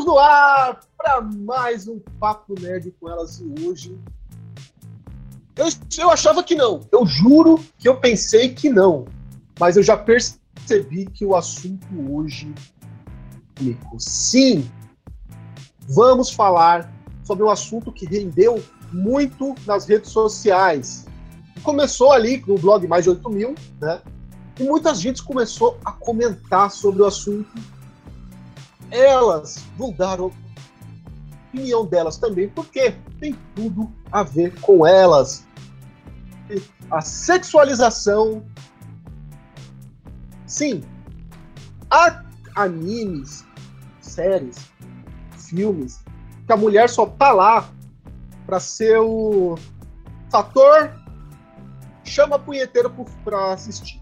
Estamos no ar para mais um Papo Nerd com elas e hoje. Eu, eu achava que não, eu juro que eu pensei que não, mas eu já percebi que o assunto hoje. Sim, vamos falar sobre um assunto que rendeu muito nas redes sociais. Começou ali no blog Mais de 8 mil, né? E muita gente começou a comentar sobre o assunto elas vão dar a opinião delas também, porque tem tudo a ver com elas. A sexualização. Sim, há animes, séries, filmes, que a mulher só tá lá para ser o fator chama punheteiro para assistir.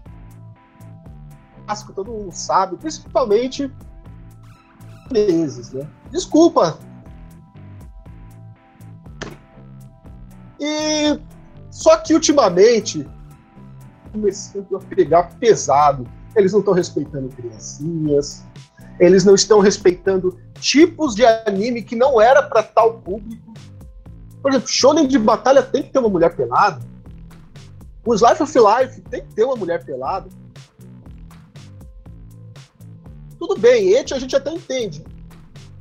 Que todo mundo sabe, principalmente meses, né? Desculpa. E só que ultimamente começando a pegar pesado. Eles não estão respeitando criancinhas, eles não estão respeitando tipos de anime que não era para tal público. Por exemplo, shonen de batalha tem que ter uma mulher pelada. Os Life of Life tem que ter uma mulher pelada. Tudo bem, Eti a gente até entende.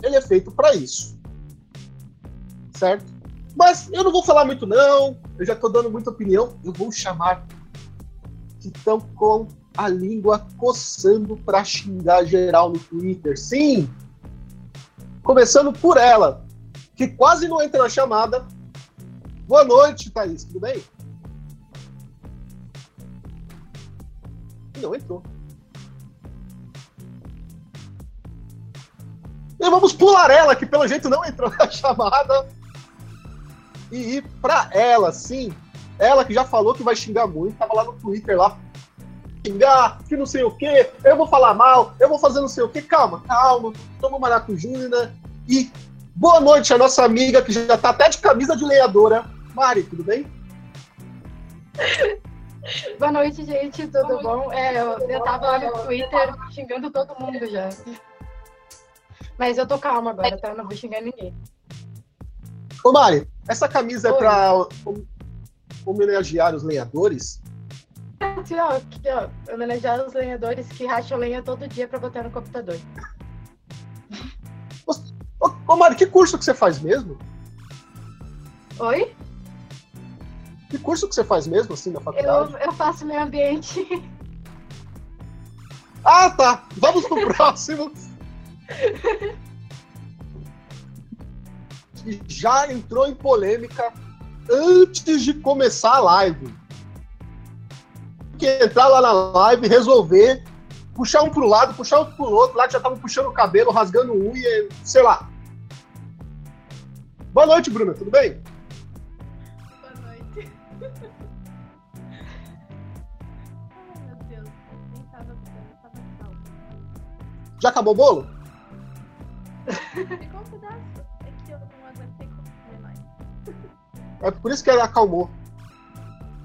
Ele é feito para isso. Certo? Mas eu não vou falar muito, não. Eu já estou dando muita opinião. Eu vou chamar que estão com a língua coçando para xingar geral no Twitter. Sim! Começando por ela, que quase não entra na chamada. Boa noite, Thaís. Tudo bem? Não entrou. Vamos pular ela, que pelo jeito não entrou na chamada. E ir pra ela, sim. Ela que já falou que vai xingar muito, tava lá no Twitter lá. Xingar, que não sei o que, eu vou falar mal, eu vou fazer não sei o que. Calma, calma, toma maracujina. E boa noite a nossa amiga que já tá até de camisa de lenhadora. Mari, tudo bem? Boa noite, gente, tudo bom? É, eu, eu tava lá no Twitter xingando todo mundo já. Mas eu tô calma agora, tá? Eu não vou xingar ninguém. Ô Mari, essa camisa Oi. é pra homenagear os lenhadores? Aqui, ó, aqui, ó, homenagear os lenhadores que racham lenha todo dia pra botar no computador. Ô, ô Mari, que curso que você faz mesmo? Oi? Que curso que você faz mesmo, assim, na faculdade? Eu, eu faço meio ambiente. Ah, tá. Vamos pro próximo. Que já entrou em polêmica antes de começar a live. Que entrar lá na live, resolver, puxar um pro lado, puxar outro pro outro, lá que já estavam puxando o cabelo, rasgando unha, sei lá. Boa noite, Bruna, tudo bem? Boa noite. Ai, meu Deus, nem tava, tava. Já acabou o bolo? Ficou um pedaço. É que eu não aguentei comer mais. É por isso que ela acalmou.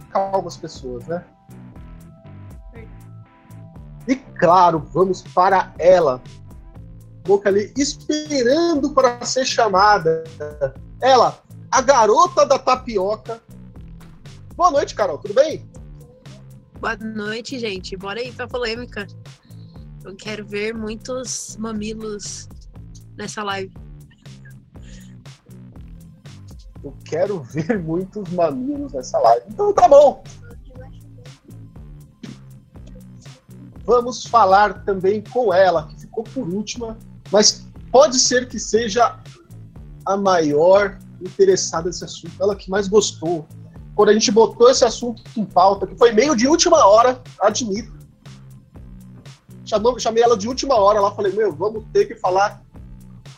Calma as pessoas, né? E claro, vamos para ela. Boca ali esperando para ser chamada. Ela, a garota da tapioca. Boa noite, Carol, tudo bem? Boa noite, gente. Bora aí pra polêmica. Eu quero ver muitos mamilos nessa live. Eu quero ver muitos mamilos nessa live. Então tá bom. Vamos falar também com ela, que ficou por última, mas pode ser que seja a maior interessada nesse assunto, ela que mais gostou. Quando a gente botou esse assunto em pauta, que foi meio de última hora, admito. Chamou, chamei ela de última hora lá, falei, meu, vamos ter que falar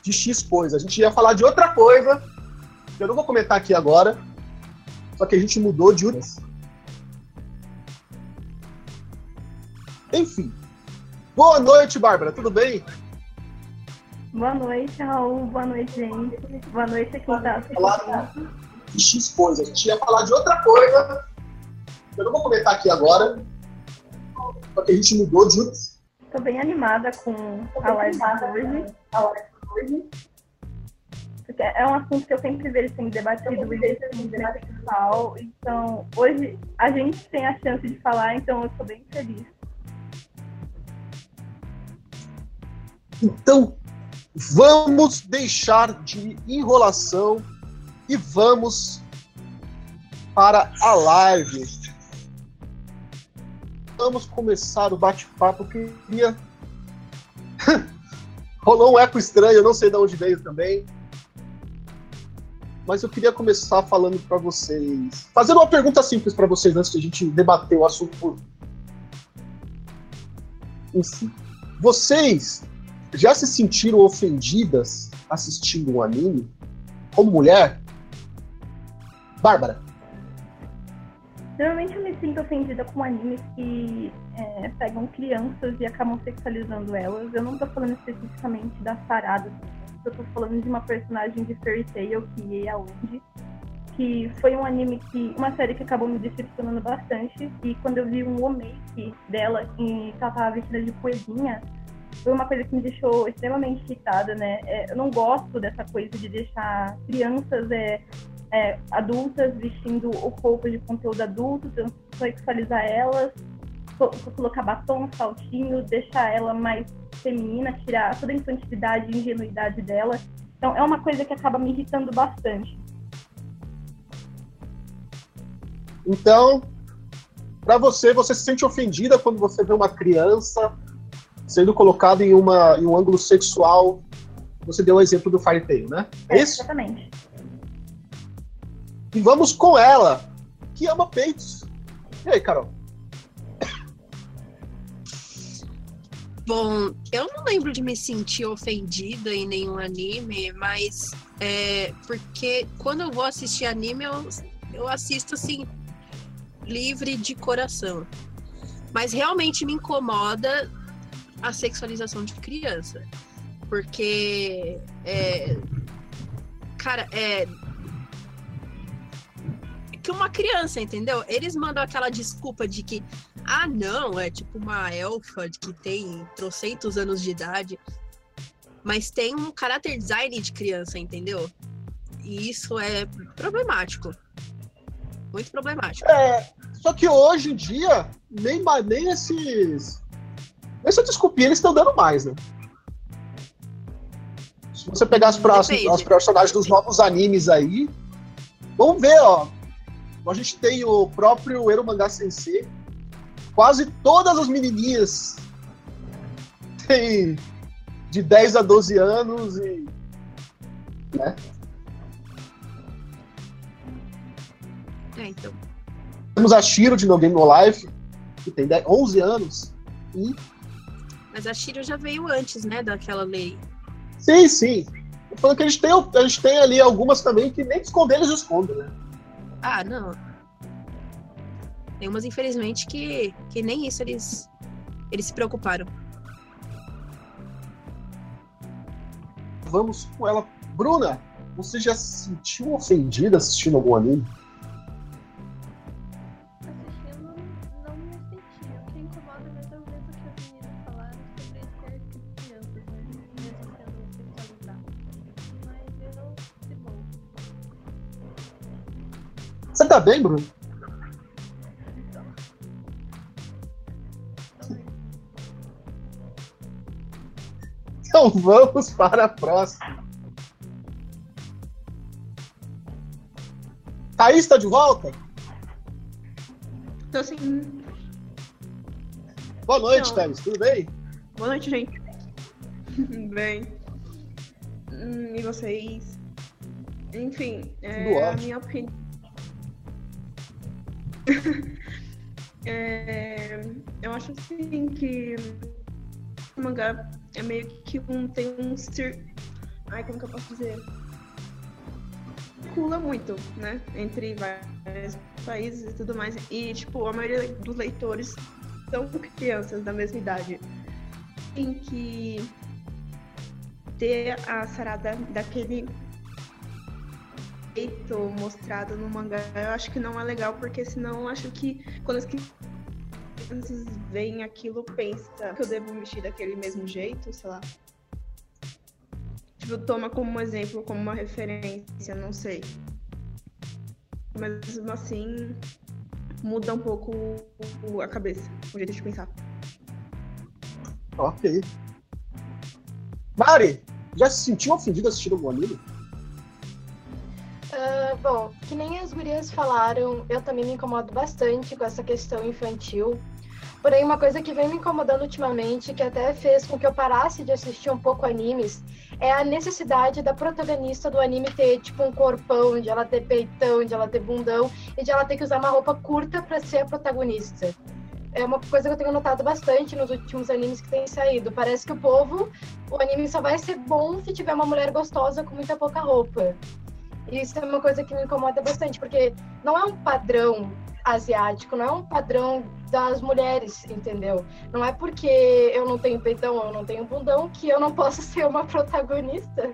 de X coisa. A gente ia falar de outra coisa, que eu não vou comentar aqui agora, só que a gente mudou de. Enfim. Boa noite, Bárbara, tudo bem? Boa noite, Raul. Boa noite, gente. Boa noite aqui tá de X coisa. A gente ia falar de outra coisa, eu não vou comentar aqui agora, só que a gente mudou de tô bem animada com a live de hoje. Porque é um assunto que eu sempre vejo sendo debatido e pessoal. Então, hoje a gente tem a chance de falar, então eu tô bem feliz. Então, vamos deixar de enrolação e vamos para a live. Vamos começar o bate-papo. Queria. Rolou um eco estranho, eu não sei de onde veio também. Mas eu queria começar falando para vocês. Fazendo uma pergunta simples para vocês antes de a gente debater o assunto. Vocês já se sentiram ofendidas assistindo um anime? Como mulher? Bárbara. Normalmente eu me sinto ofendida com animes que é, pegam crianças e acabam sexualizando elas. Eu não tô falando especificamente das paradas, eu tô falando de uma personagem de Fairy Tail, que é a Wendy, que foi um anime que. uma série que acabou me decepcionando bastante. E quando eu vi um remake dela e ela tava vestida de coelhinha, foi uma coisa que me deixou extremamente irritada, né? É, eu não gosto dessa coisa de deixar crianças é, é, adultas vestindo roupa de conteúdo adulto, sexualizar elas, colocar batom, saltinho, deixar ela mais feminina, tirar toda a infantilidade e ingenuidade dela. Então é uma coisa que acaba me irritando bastante. Então, para você, você se sente ofendida quando você vê uma criança sendo colocada em, uma, em um ângulo sexual? Você deu o exemplo do Fire Tail, né? É, isso? Exatamente. E vamos com ela, que ama peitos. E aí, Carol? Bom, eu não lembro de me sentir ofendida em nenhum anime, mas é porque quando eu vou assistir anime, eu, eu assisto assim, livre de coração. Mas realmente me incomoda a sexualização de criança. Porque, é, cara, é, que uma criança, entendeu? Eles mandam aquela desculpa de que, ah, não, é tipo uma elfa que tem trocentos anos de idade, mas tem um caráter design de criança, entendeu? E isso é problemático. Muito problemático. É, só que hoje em dia, nem, nem esses. Essa desculpinha eles estão dando mais, né? Se você pegar as, as personagens dos novos animes aí, vamos ver, ó. A gente tem o próprio Ero Mangá Sensei. Quase todas as menininhas têm de 10 a 12 anos e. Né? É, então. Temos a Shiro de No Game No Life, que tem 10, 11 anos. E... Mas a Shiro já veio antes, né, daquela lei. Sim, sim. Eu falando que a gente, tem, a gente tem ali algumas também que nem esconder eles escondem, né? Ah, não. Tem umas, infelizmente, que, que nem isso eles, eles se preocuparam. Vamos com ela. Bruna, você já se sentiu ofendida assistindo algum anime? Tá bem, Bruno? Então vamos para a próxima. Thaís está de volta? Tô sim. Boa noite, Não. Thaís. Tudo bem? Boa noite, gente. Bem. Hum, e vocês? Enfim, é, a minha opinião. É, eu acho assim que o mangá é meio que um. tem um cir... Ai, como que eu posso dizer? Circula muito, né? Entre vários países e tudo mais. E, tipo, a maioria dos leitores são crianças da mesma idade. Tem que ter a sarada daquele jeito mostrado no mangá, eu acho que não é legal, porque senão eu acho que quando as crianças veem aquilo, pensa que eu devo vestir daquele mesmo jeito, sei lá. Tipo, toma como exemplo, como uma referência, não sei. Mas assim, muda um pouco a cabeça, o jeito de pensar. Ok. Mari, já se sentiu ofendida assistindo algum anime? Bom, que nem as gurias falaram, eu também me incomodo bastante com essa questão infantil. Porém, uma coisa que vem me incomodando ultimamente, que até fez com que eu parasse de assistir um pouco animes, é a necessidade da protagonista do anime ter, tipo, um corpão, de ela ter peitão, de ela ter bundão, e de ela ter que usar uma roupa curta pra ser a protagonista. É uma coisa que eu tenho notado bastante nos últimos animes que têm saído. Parece que o povo, o anime só vai ser bom se tiver uma mulher gostosa com muita pouca roupa. Isso é uma coisa que me incomoda bastante, porque não é um padrão asiático, não é um padrão das mulheres, entendeu? Não é porque eu não tenho peitão ou eu não tenho bundão que eu não posso ser uma protagonista.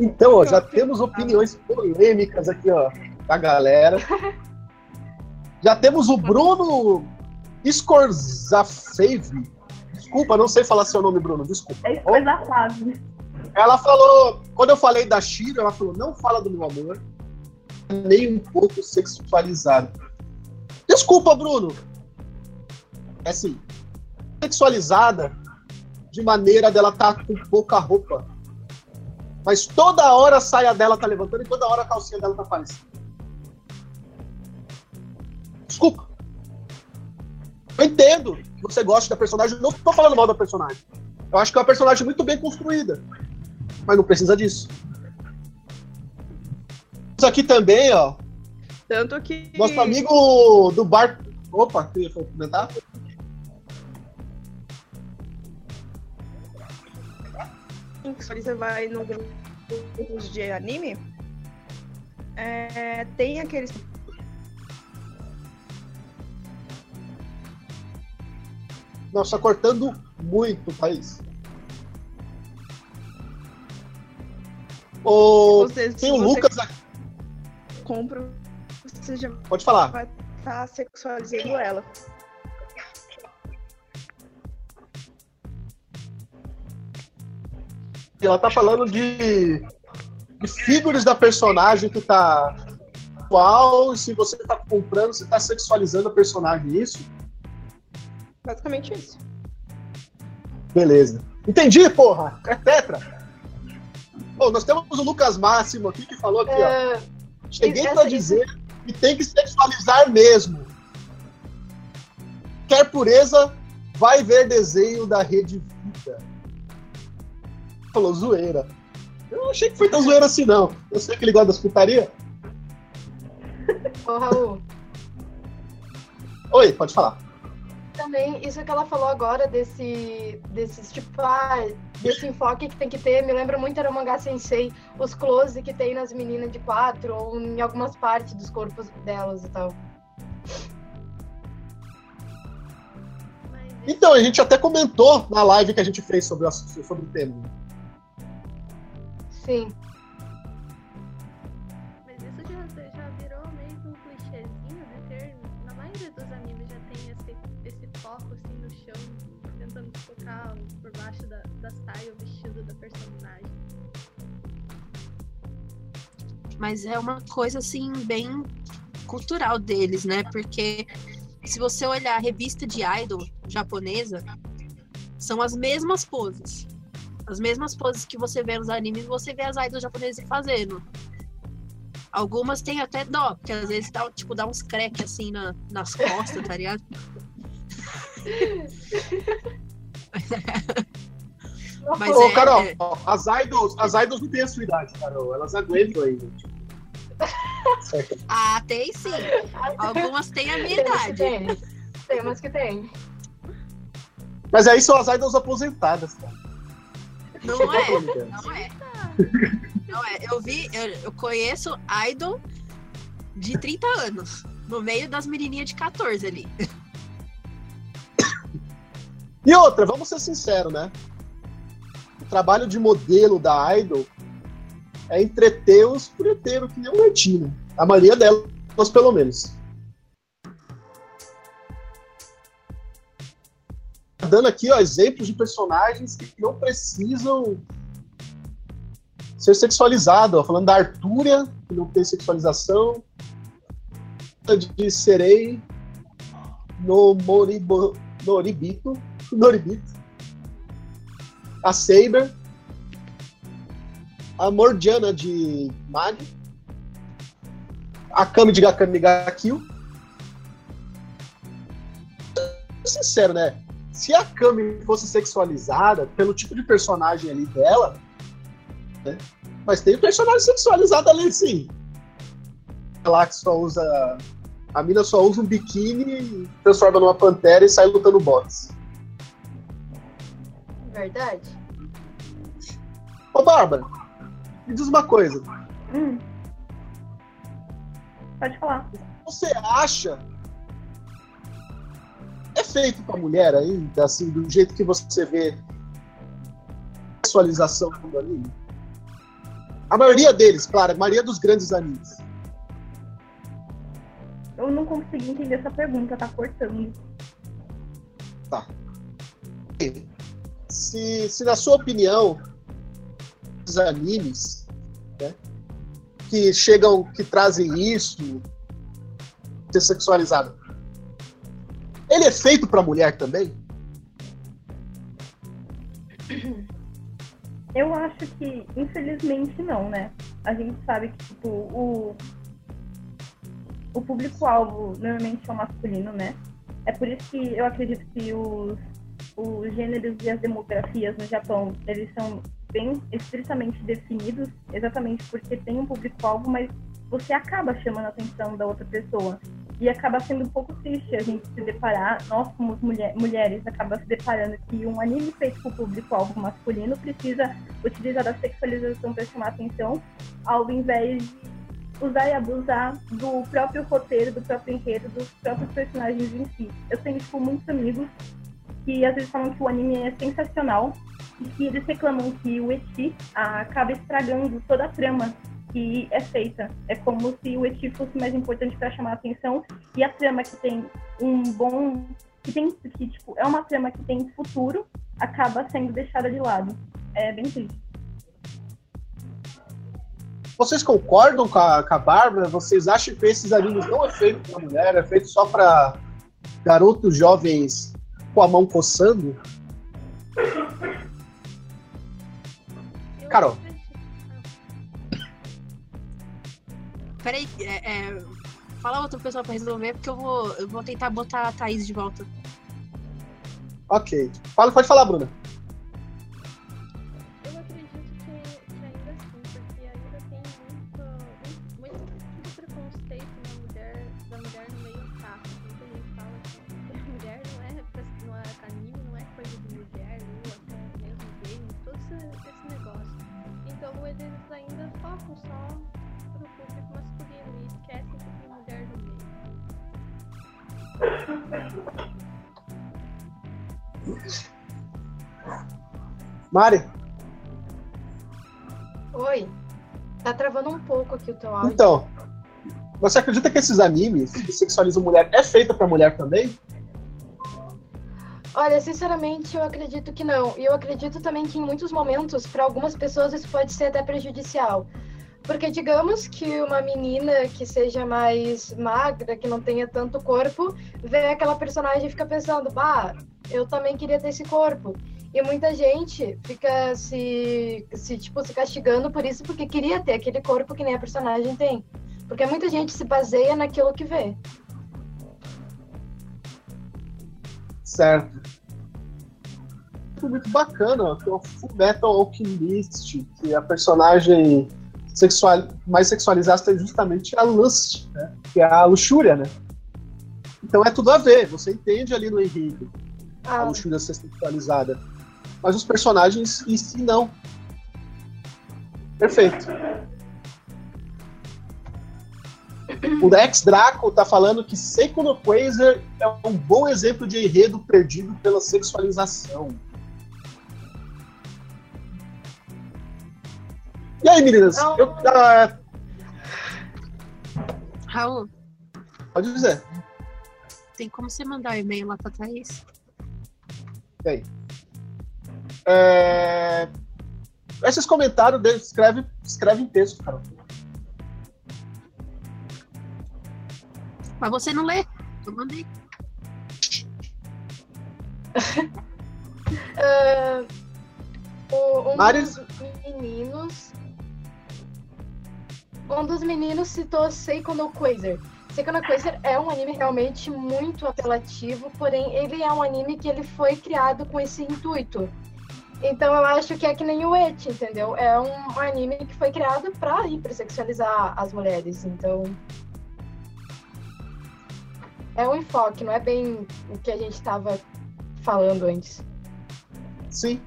Então, ó, já temos opiniões polêmicas aqui, ó, da galera. Já temos o Bruno Scorzafave. Desculpa, não sei falar seu nome, Bruno, desculpa. É fácil. Ela falou, quando eu falei da Shiro, ela falou, não fala do meu amor, nem um pouco sexualizado. Desculpa, Bruno. É assim, sexualizada de maneira dela tá com pouca roupa. Mas toda hora a saia dela tá levantando e toda hora a calcinha dela tá aparecendo. Desculpa. Eu entendo que você gosta da personagem, não tô falando mal da personagem. Eu acho que é uma personagem muito bem construída. Mas não precisa disso. Isso aqui também, ó. Tanto que. Nosso amigo do bar. Opa, queria comentar? Você vai no grupos de anime, é, tem aqueles. Nossa, tá cortando muito, Thaís. O... Você, Tem o Lucas aqui. compra, você já Pode falar. vai estar sexualizando ela. Ela tá falando de, de figuras da personagem que tá atual. Se você tá comprando, você tá sexualizando a personagem, isso? Basicamente isso. Beleza. Entendi, porra! É tetra! Pô, nós temos o Lucas Máximo aqui que falou aqui, ó. Ah, Cheguei pra dizer que tem que sexualizar mesmo. Quer pureza, vai ver desenho da Rede Vida. Falou zoeira. Eu não achei que foi tão zoeira assim, não. Eu sei que ele gosta das putaria. ô, Raul, Oi, pode falar. Também isso que ela falou agora desse, desses tipo, ah, desse enfoque que tem que ter, me lembra muito era o mangá sensei, os close que tem nas meninas de quatro ou em algumas partes dos corpos delas e tal. Então, a gente até comentou na live que a gente fez sobre sobre o tema. Sim. Personagem. Mas é uma coisa assim bem cultural deles, né? Porque se você olhar a revista de idol japonesa, são as mesmas poses. As mesmas poses que você vê nos animes, você vê as idols japonesas fazendo. Algumas têm até dó, porque às vezes dá, tipo, dá uns crack assim na, nas costas, tá ligado? Mas Ô, é- Carol, é- as, idols, as idols não têm a sua idade, Carol. Elas aguentam ainda. tipo. Certo. Ah, tem sim. Algumas têm a minha idade. tem. Temos que tem. Mas aí são as idols aposentadas, cara. Não é. Não é. Não é. Eu vi, eu, eu conheço idol de 30 anos. No meio das menininhas de 14 ali. E outra, vamos ser sinceros, né? trabalho de modelo da Idol é entreter os preteiros, que nem um latino. Né? A maioria delas, pelo menos. Tá dando aqui ó, exemplos de personagens que não precisam ser sexualizados. falando da Artúria, que não tem sexualização, de Serei no Moribo, Noribito, Noribito, a Saber. A Mordiana de Magi. A Kami de Gakami ga Kill. Sincero, né? Se a Kami fosse sexualizada pelo tipo de personagem ali dela, né? Mas tem personagem sexualizado ali, sim. Lá que só usa. A mina só usa um biquíni, transforma numa pantera e sai lutando boxe. Verdade. Ô, Bárbara, me diz uma coisa. Hum. Pode falar. Você acha é feito pra mulher ainda, assim, do jeito que você vê a sexualização do anime? A maioria deles, claro, a maioria dos grandes animes. Eu não consegui entender essa pergunta, tá cortando. Tá. Se, se na sua opinião, os animes né, que chegam, que trazem isso, ser sexualizado, ele é feito pra mulher também? Eu acho que, infelizmente, não, né? A gente sabe que, tipo, o, o público-alvo normalmente é o masculino, né? É por isso que eu acredito que os, os gêneros e as demografias no Japão, eles são bem estritamente definidos, exatamente porque tem um público-alvo, mas você acaba chamando a atenção da outra pessoa. E acaba sendo um pouco triste a gente se deparar, nós como mulher, mulheres, acaba se deparando que um anime feito com público-alvo masculino precisa utilizar a sexualização para chamar atenção, ao invés de usar e abusar do próprio roteiro, do próprio enredo, dos próprios personagens em si. Eu tenho, tipo, muitos amigos que às vezes falam que o anime é sensacional e que eles reclamam que o eti acaba estragando toda a trama que é feita. É como se o eti fosse mais importante para chamar a atenção e a trama que tem um bom que tem que tipo é uma trama que tem futuro acaba sendo deixada de lado. É bem triste. Vocês concordam com a, com a Bárbara? Vocês acham que esses animes não é feito para mulher, é feito só para garotos jovens com a mão coçando? Carol. Peraí, é, é, fala outra pessoa pra resolver, porque eu vou, eu vou tentar botar a Thaís de volta. Ok. Fala, pode falar, Bruna. Mari? Oi. Tá travando um pouco aqui o teu áudio. Então, você acredita que esses animes que sexualizam mulher é feito para mulher também? Olha, sinceramente, eu acredito que não. E eu acredito também que em muitos momentos, para algumas pessoas, isso pode ser até prejudicial. Porque digamos que uma menina que seja mais magra, que não tenha tanto corpo, vê aquela personagem e fica pensando, bah, eu também queria ter esse corpo. E muita gente fica se, se, tipo, se castigando por isso, porque queria ter aquele corpo que nem a personagem tem. Porque muita gente se baseia naquilo que vê. Certo. Muito bacana, que é o Full Metal Alchemist, que a personagem sexual, mais sexualizada é justamente a lust, né? que é a luxúria, né? Então é tudo a ver, você entende ali no enredo a Ah, luxúria ser sexualizada. Mas os personagens em si não. Perfeito. O Rex Draco tá falando que no Quasar é um bom exemplo de enredo perdido pela sexualização. E aí, meninas? Não. Eu, ah, Raul, pode dizer. tem como você mandar o e-mail lá pra Thaís? Bem. É... Esses comentários dele, escreve, escreve em texto, cara. Mas você não lê. Eu mandei. Ah, o- um Marius? dos meninos. Um dos meninos citou Seiko no Quasar. Seiko no Quasar é um anime realmente muito apelativo, porém ele é um anime que ele foi criado com esse intuito. Então eu acho que é que nem o Et, entendeu? É um anime que foi criado pra hipersexualizar as mulheres, então é um enfoque, não é bem o que a gente estava falando antes. Sim.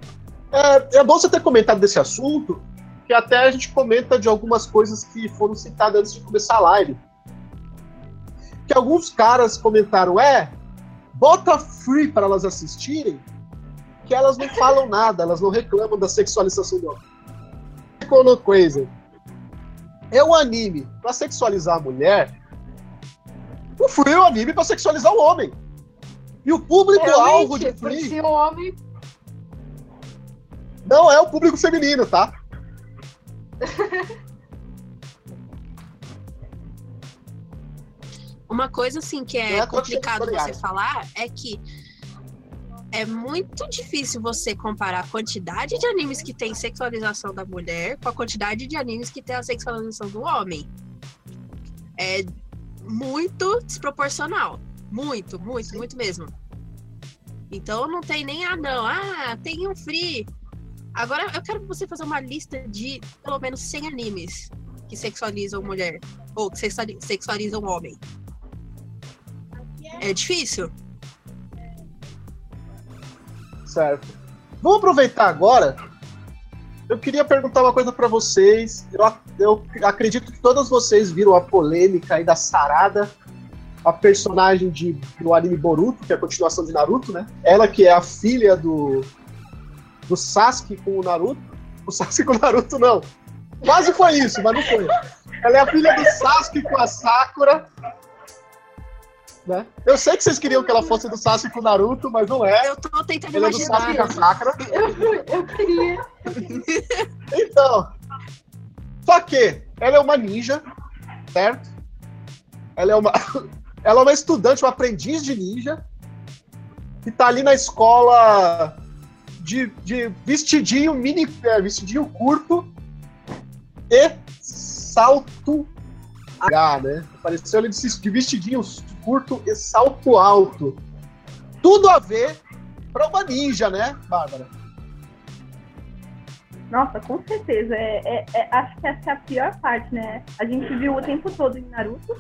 É, é bom você ter comentado desse assunto, que até a gente comenta de algumas coisas que foram citadas antes de começar a live. Que alguns caras comentaram, é, bota free para elas assistirem, que elas não falam nada, elas não reclamam da sexualização do homem. Crazy é um anime para sexualizar a mulher, o Free é um anime para sexualizar o homem. E o público-alvo de Free se um homem não é o público feminino, tá? Uma coisa assim que é é complicado você falar é que é muito difícil você comparar a quantidade de animes que tem sexualização da mulher com a quantidade de animes que tem a sexualização do homem. É muito desproporcional. Muito, muito, muito mesmo. Então não tem nem ah não, ah, tem um free. Agora eu quero você fazer uma lista de pelo menos 100 animes que sexualizam mulher ou que sexuali- sexualizam homem. É difícil? Certo. Vamos aproveitar agora. Eu queria perguntar uma coisa pra vocês. Eu, eu acredito que todas vocês viram a polêmica aí da Sarada, a personagem de, do anime Boruto, que é a continuação de Naruto, né? Ela que é a filha do, do Sasuke com o Naruto. O Sasuke com o Naruto, não. Quase foi isso, mas não foi. Ela é a filha do Sasuke com a Sakura. Né? Eu sei que vocês queriam que ela fosse do Sasuke com o Naruto, mas não é. Eu tô tentando Ela é do Sasuke imaginar. com a Sakura. eu queria. Então, só que ela é uma ninja, certo? Ela é uma, ela é uma estudante, uma aprendiz de ninja, que tá ali na escola de, de vestidinho mini, é, vestidinho curto e salto H, né? Apareceu ele de de vestidinho curto e salto alto. Tudo a ver pra uma ninja, né, Bárbara? Nossa, com certeza. É, é- é- acho que essa é a pior parte, né? A gente viu o tempo todo em Naruto.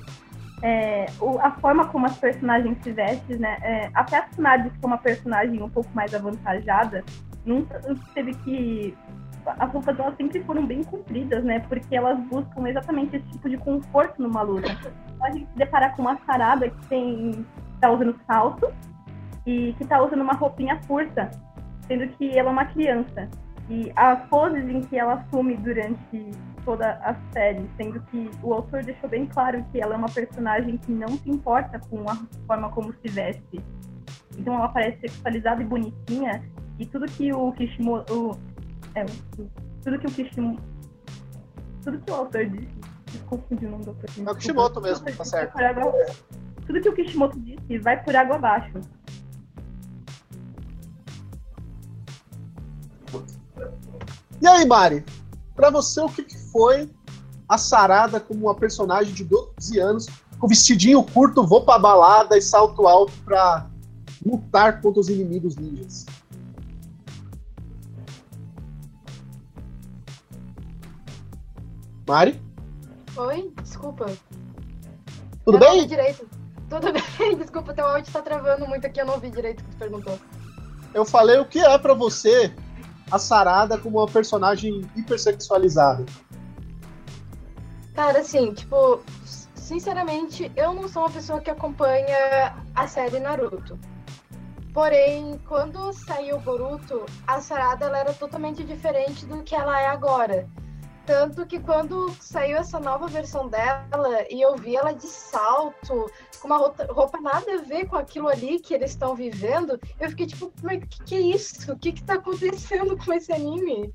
é, o- a forma como as personagens se vestem, né? É, até a Tsunade, que é uma personagem um pouco mais avantajada, nunca teve que. As roupas delas sempre foram bem compridas, né? Porque elas buscam exatamente esse tipo de conforto numa luta. Então a gente se deparar com uma sarada que tem. tá usando salto e que tá usando uma roupinha curta, sendo que ela é uma criança. E as poses em que ela assume durante toda a série, sendo que o autor deixou bem claro que ela é uma personagem que não se importa com a forma como se veste. Então ela parece sexualizada e bonitinha, e tudo que o Kishimoto. É, tudo que o Kishimoto. Tudo que o autor disse. Confundi o nome do autor. É o Kishimoto mesmo, tá certo. Água- Tudo que o Kishimoto disse vai por água abaixo. E aí, Mari? Pra você, o que, que foi a Sarada como uma personagem de 12 anos, com vestidinho curto, vou pra balada e salto alto pra lutar contra os inimigos ninjas? Mari? Oi? Desculpa. Tudo eu Não ouvi bem? direito. Tudo bem, desculpa, teu áudio tá travando muito aqui, eu não ouvi direito o que tu perguntou. Eu falei o que é pra você a Sarada como uma personagem hipersexualizada. Cara, assim, tipo, sinceramente, eu não sou uma pessoa que acompanha a série Naruto. Porém, quando saiu Boruto, a Sarada ela era totalmente diferente do que ela é agora. Tanto que quando saiu essa nova versão dela e eu vi ela de salto, com uma roupa, nada a ver com aquilo ali que eles estão vivendo, eu fiquei tipo, mas o que, que é isso? O que, que tá acontecendo com esse anime?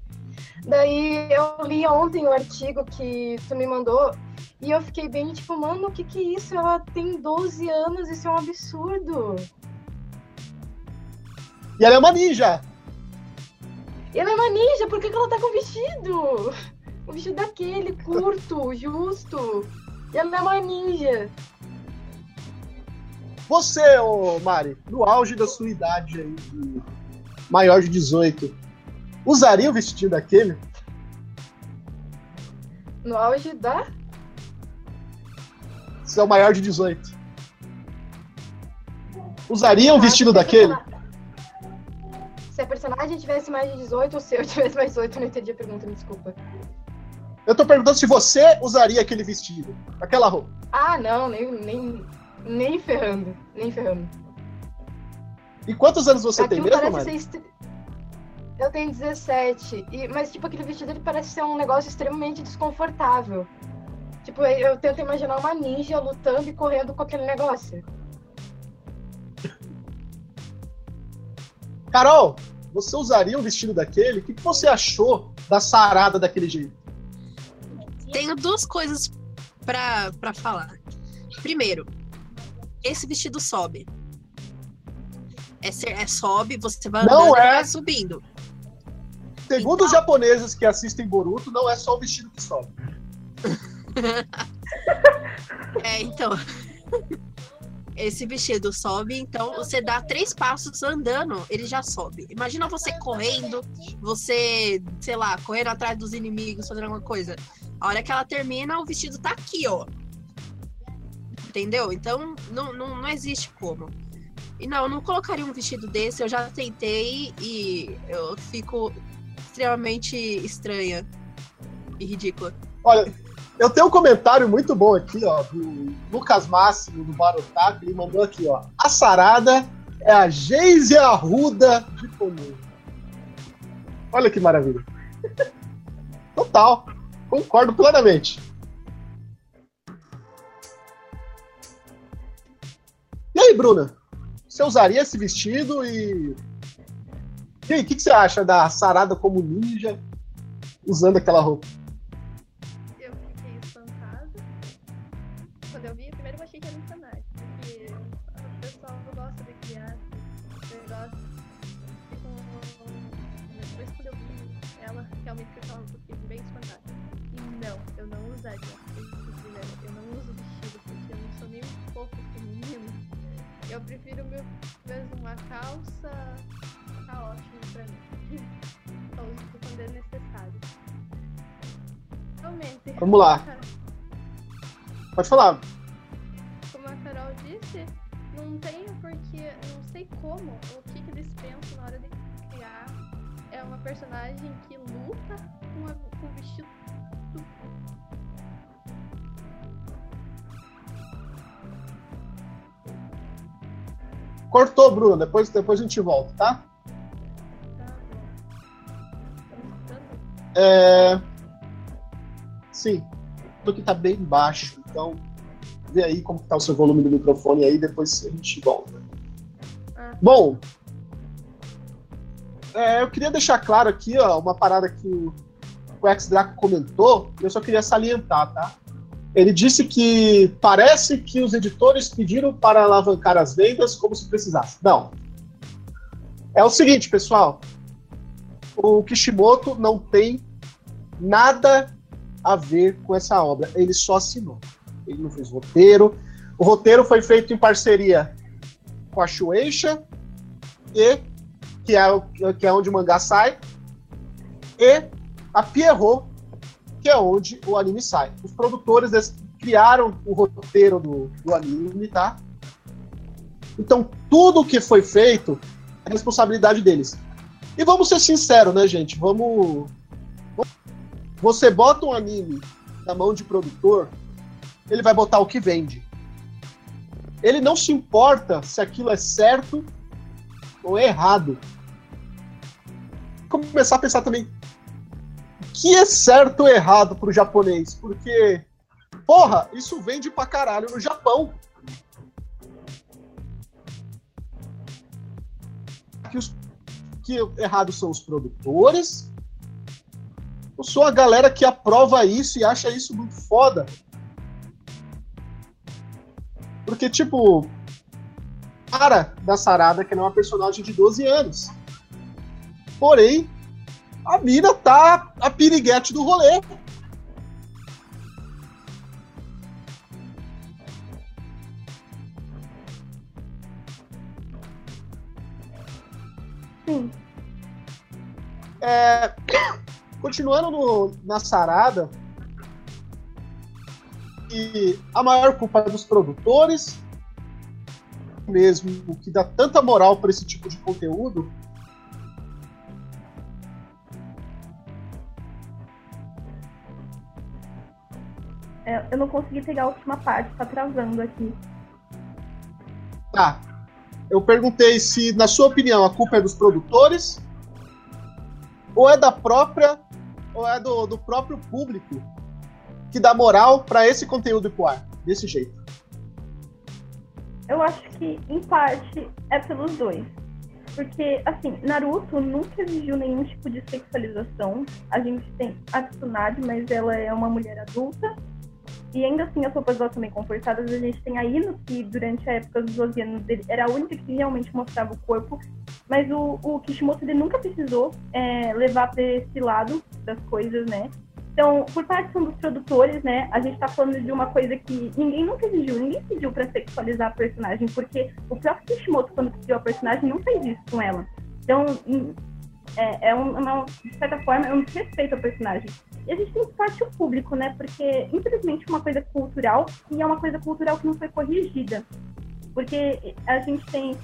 Daí eu li ontem o artigo que tu me mandou e eu fiquei bem tipo, mano, o que que é isso? Ela tem 12 anos, isso é um absurdo. E ela é uma ninja! E ela é uma ninja, por que, que ela tá com vestido? O vestido daquele, curto, justo. E ela é uma ninja. Você, ô Mari, no auge da sua idade aí, de maior de 18, usaria o vestido daquele? No auge da. Você é o maior de 18. Usaria o vestido daquele? Se a personagem tivesse mais de 18 ou se eu tivesse mais de 18, eu não entendi a pergunta, me desculpa. Eu tô perguntando se você usaria aquele vestido, aquela roupa. Ah, não, nem, nem, nem ferrando. Nem ferrando. E quantos anos você Aquilo tem mesmo, Mari? ser. Eu tenho 17. E, mas, tipo, aquele vestido ele parece ser um negócio extremamente desconfortável. Tipo, eu tento imaginar uma ninja lutando e correndo com aquele negócio. Carol, você usaria um vestido daquele? O que que você achou da sarada daquele jeito? Tenho duas coisas pra, pra falar. Primeiro, esse vestido sobe. É, ser- é sobe, você vai Não andando e é. vai subindo. Segundo os japoneses que assistem Boruto, não é só o vestido que sobe. É, então. Esse vestido sobe, então você dá três passos andando, ele já sobe. Imagina você correndo, você, sei lá, correndo atrás dos inimigos, fazendo alguma coisa. A hora que ela termina, o vestido tá aqui, ó. Entendeu? Então não, não, não existe como. E não, eu não colocaria um vestido desse, eu já tentei e eu fico extremamente estranha e ridícula. Olha, eu tenho um comentário muito bom aqui, ó, do Lucas Máximo, do Barotaco, ele mandou aqui, ó. A sarada é a Geise Arruda de Konoha. Olha que maravilha. Total. Concordo plenamente. E aí, Bruna? Você usaria esse vestido e. E aí, o que, que você acha da sarada como ninja usando aquela roupa? Eu fiquei espantada. Quando eu vi, primeiro eu achei que era um personagem. Porque o pessoal gosta de criar negócio. Com- Depois quando eu vi ela, realmente tava- vestido. Eu não uso vestido porque eu não sou nem um pouco feminina. Eu prefiro mil vezes uma calça. Tá ótimo pra mim. Só uso quando é necessário. Realmente. Vamos lá. Pode falar. como a Carol disse, não tenho porque não sei como, o que, que eles pensam na hora de criar. É uma personagem que luta com, a, com o vestido. Cortou, Bruno. Depois, depois a gente volta, tá? É... Sim. O que tá bem baixo. Então, vê aí como tá o seu volume do microfone aí, depois a gente volta. Bom, é, eu queria deixar claro aqui, ó, uma parada que o, o Ex Draco comentou, e eu só queria salientar, tá? Ele disse que parece que os editores pediram para alavancar as vendas como se precisasse. Não. É o seguinte, pessoal. O Kishimoto não tem nada a ver com essa obra. Ele só assinou. Ele não fez roteiro. O roteiro foi feito em parceria com a Shueisha, e, que, é, que é onde o mangá sai, e a Pierrot, que é onde o anime sai. Os produtores criaram o roteiro do, do anime, tá? Então, tudo que foi feito é responsabilidade deles. E vamos ser sinceros, né, gente? Vamos. Você bota um anime na mão de produtor, ele vai botar o que vende. Ele não se importa se aquilo é certo ou errado. Começar a pensar também que é certo ou errado pro japonês? Porque, porra, isso vende pra caralho no Japão. Que, os, que errados são os produtores, eu sou a galera que aprova isso e acha isso muito foda. Porque, tipo, cara da Sarada, que não é uma personagem de 12 anos. Porém, a mina tá a piriguete do rolê. Sim. É, continuando no, na sarada, e a maior culpa é dos produtores, mesmo que dá tanta moral para esse tipo de conteúdo. Eu não consegui pegar a última parte, tá travando aqui. Tá. Eu perguntei se, na sua opinião, a culpa é dos produtores ou é da própria ou é do, do próprio público que dá moral para esse conteúdo ir pro ar, desse jeito. Eu acho que, em parte, é pelos dois. Porque, assim, Naruto nunca exigiu nenhum tipo de sexualização. A gente tem a Tsunade, mas ela é uma mulher adulta. E ainda assim, as roupas dela também confortadas. A gente tem a Ino, que durante a época dos 12 anos dele era a única que realmente mostrava o corpo. Mas o, o Kishimoto ele nunca precisou é, levar para esse lado das coisas, né? Então, por parte dos produtores, né, a gente tá falando de uma coisa que ninguém nunca exigiu, ninguém pediu para sexualizar a personagem, porque o próprio Kishimoto, quando criou a personagem, não fez isso com ela. Então, é, é uma, de certa forma, é um desrespeito ao personagem. A gente tem que o público, né, porque, infelizmente, é uma coisa cultural, e é uma coisa cultural que não foi corrigida. Porque a gente tem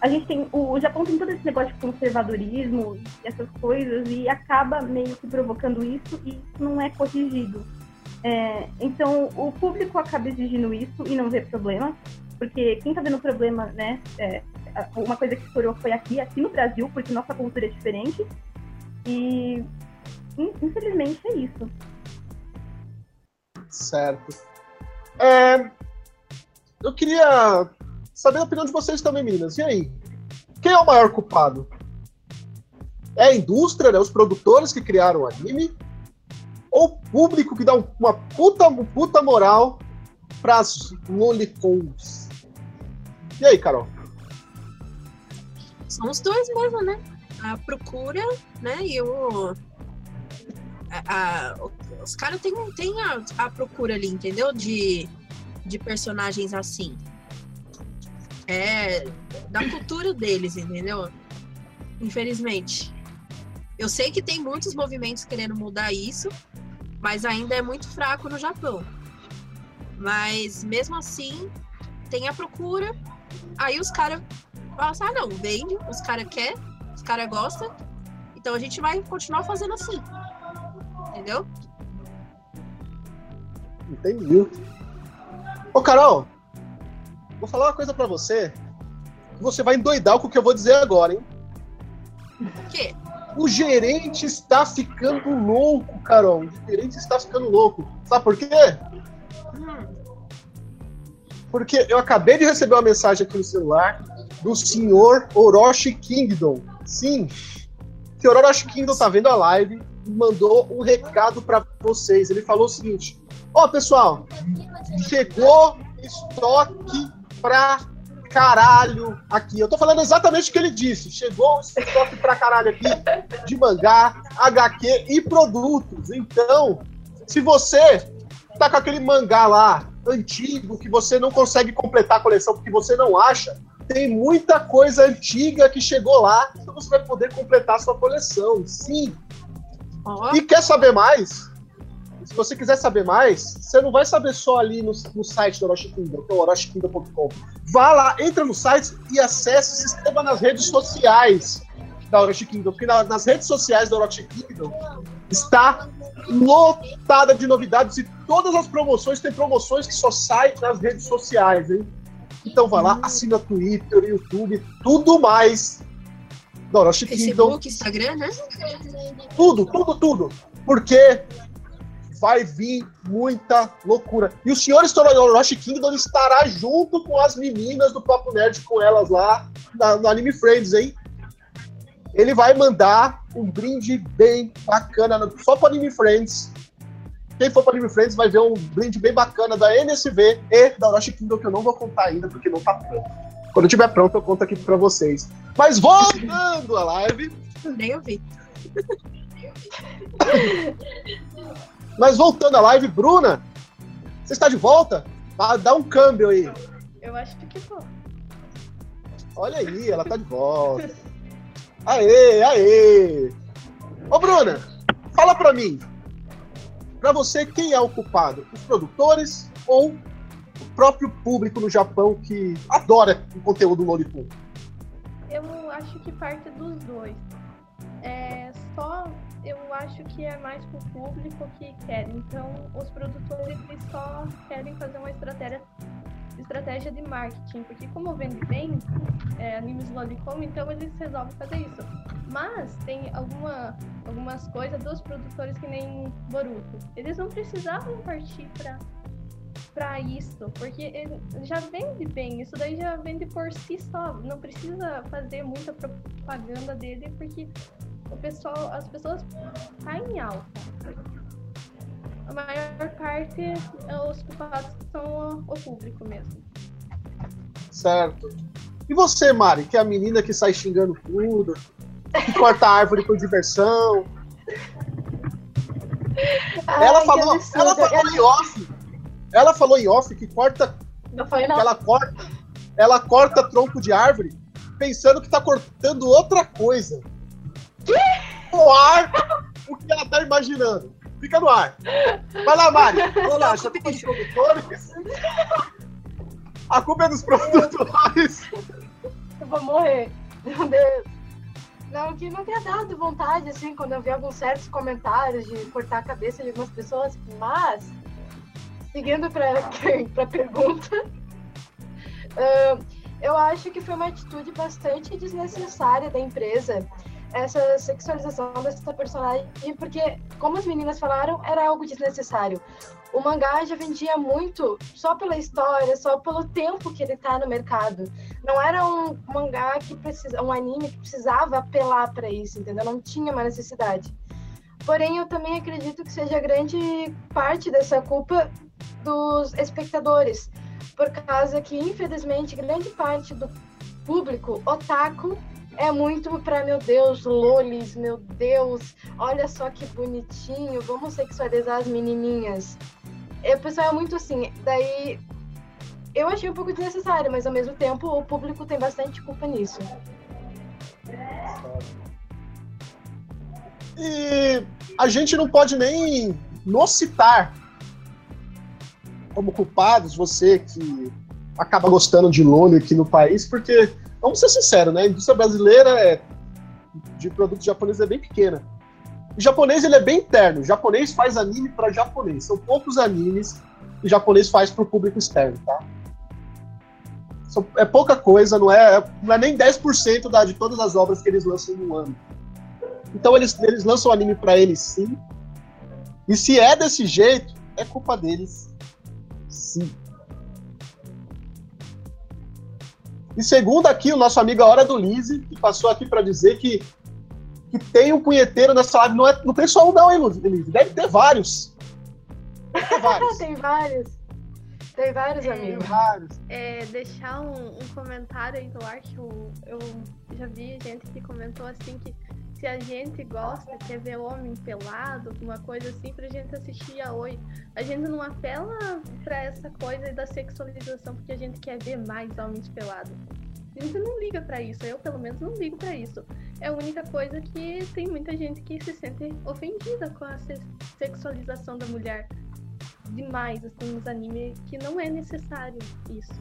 a gente tem o, o, Japão tem todo esse negócio de conservadorismo e essas coisas e acaba meio que provocando isso e isso não é corrigido. É, então o público acaba exigindo isso e não vê problema, porque quem está vendo problema, né? É, uma coisa que estourou foi aqui, aqui no Brasil, porque nossa cultura é diferente e infelizmente é isso. Certo. É, eu queria saber a opinião de vocês também, meninas. E aí? Quem é o maior culpado? É a indústria, né? Os produtores que criaram o anime? Ou o público que dá uma puta, uma puta moral pras lolicons? E aí, Carol? São os dois mesmo, né? A procura, né? E o. A, a, os caras têm, têm a, a procura ali, entendeu? De, de personagens assim é da cultura deles, entendeu? Infelizmente. Eu sei que tem muitos movimentos querendo mudar isso, mas ainda é muito fraco no Japão. Mas mesmo assim, tem a procura. Aí os caras falam assim, ah não, vende, os caras querem, os caras gostam. Então a gente vai continuar fazendo assim. Entendeu? Entendi. Ô Carol, Vou falar uma coisa para você. Você vai endoidar com o que eu vou dizer agora, hein? O quê? O gerente está ficando louco, Carol. O gerente está ficando louco. Sabe por quê? Hum. Porque eu acabei de receber uma mensagem aqui no celular do senhor Orochi Kingdom. Sim, que o Orochi Kingdom tá vendo a live mandou um recado para vocês. Ele falou o seguinte: Ó, oh, pessoal, chegou estoque pra caralho aqui. Eu tô falando exatamente o que ele disse. Chegou estoque pra caralho aqui de mangá, HQ e produtos. Então, se você tá com aquele mangá lá antigo que você não consegue completar a coleção porque você não acha, tem muita coisa antiga que chegou lá, então você vai poder completar a sua coleção. Sim. E quer saber mais? se você quiser saber mais, você não vai saber só ali no, no site do Orochi Kingdom, que é o oroshiKingdom.com. Vá lá, entra no site e acesse, se inscreva nas redes sociais da Orochi Kingdom, porque na, nas redes sociais da Orochi Kingdom está lotada de novidades e todas as promoções, tem promoções que só saem nas redes sociais, hein? Então vá lá, assina Twitter, YouTube, tudo mais da Orochi Kingdom. Facebook, Instagram, né? Tudo, tudo, tudo Porque vai vir muita loucura. E o senhor Rush Kingdom estará junto com as meninas do Papo Nerd, com elas lá na, no Anime Friends, hein? Ele vai mandar um brinde bem bacana, só para Anime Friends. Quem for para Anime Friends vai ver um brinde bem bacana da NSV e da Rush Kingdom, que eu não vou contar ainda, porque não tá pronto. Quando estiver pronto, eu conto aqui para vocês. Mas voltando à live. Nem ouvi. Mas voltando à live, Bruna, você está de volta? Dá um câmbio aí. Eu acho que tô. Olha aí, ela tá de volta. Aê, aê! Ô, Bruna, fala pra mim. Pra você, quem é o culpado? Os produtores ou o próprio público no Japão que adora o conteúdo Lollipop? Eu acho que parte dos dois. É só eu acho que é mais pro público que quer. Então, os produtores eles só querem fazer uma estratégia estratégia de marketing, porque como vende bem é, animes Lolicom, então eles resolvem fazer isso. Mas tem alguma, algumas coisas dos produtores que nem Boruto. Eles não precisavam partir para para isso, porque já vende bem, isso daí já vende por si só, não precisa fazer muita propaganda dele, porque o pessoal, as pessoas caem em alta. A maior parte, os culpados são o público mesmo. Certo. E você, Mari, que é a menina que sai xingando tudo, que corta a árvore por diversão. Ai, ela falou, ela falou em off. Ela falou em off que corta. Não foi, não. ela corta, ela corta tronco de árvore pensando que tá cortando outra coisa. No ar, o que ela tá imaginando. Fica no ar. Vai lá, Mari. Vamos lá, já tem os produtores. A culpa é dos produtores. Eu vou morrer. Meu Deus. Não, que não tenha dado vontade, assim, quando eu vi alguns certos comentários de cortar a cabeça de algumas pessoas, mas, seguindo para a pergunta, uh, eu acho que foi uma atitude bastante desnecessária da empresa essa sexualização dessa personagem, porque, como as meninas falaram, era algo desnecessário. O mangá já vendia muito só pela história, só pelo tempo que ele tá no mercado. Não era um mangá que precisa, um anime que precisava apelar para isso, entendeu? Não tinha uma necessidade. Porém, eu também acredito que seja grande parte dessa culpa dos espectadores, por causa que, infelizmente, grande parte do público otaku é muito para meu Deus, lolis, meu Deus, olha só que bonitinho, vamos sexualizar as menininhas. E o pessoal é muito assim, daí eu achei um pouco desnecessário, mas ao mesmo tempo o público tem bastante culpa nisso. E a gente não pode nem nos citar como culpados, você que acaba gostando de Loli aqui no país, porque vamos ser sinceros, né? A indústria brasileira é, de produtos japoneses é bem pequena. O japonês ele é bem interno. O japonês faz anime para japonês. São poucos animes que o japonês faz para o público externo, tá? é pouca coisa, não é, não é nem 10% da, de todas as obras que eles lançam no ano. Então eles, eles lançam anime para eles sim. E se é desse jeito, é culpa deles sim. E segundo aqui, o nosso amigo A Hora do Lise, que passou aqui para dizer que, que tem um punheteiro nessa live. Não, é, não tem só um, não, hein, Lise? Deve ter vários. Deve ter vários. tem vários. Tem vários é, amigos. Vários. É, deixar um, um, comentário aí no ar que eu, eu já vi gente que comentou assim que se a gente gosta, quer ver homem pelado, alguma coisa assim, pra gente assistir a Oi. A gente não apela pra essa coisa da sexualização porque a gente quer ver mais homens pelados. A gente não liga para isso, eu pelo menos não ligo para isso. É a única coisa que tem muita gente que se sente ofendida com a sexualização da mulher demais, assim, nos animes, que não é necessário isso.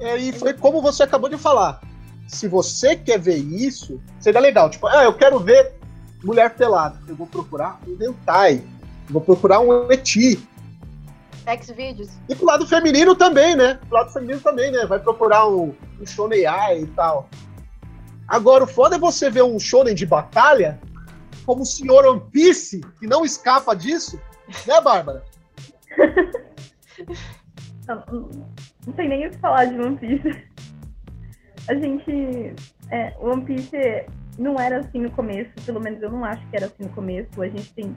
É, e foi como você acabou de falar se você quer ver isso, seria legal. Tipo, ah, eu quero ver mulher pelada. Eu vou procurar um dentai. vou procurar um eti. Xvideos. E pro lado feminino também, né? Pro lado feminino também, né? Vai procurar um, um shonen ai e tal. Agora, o foda é você ver um shonen de batalha como o senhor One Piece, que não escapa disso, né, Bárbara? Não, não sei nem o que falar de One Piece. A gente. É, One Piece não era assim no começo, pelo menos eu não acho que era assim no começo. A gente tem.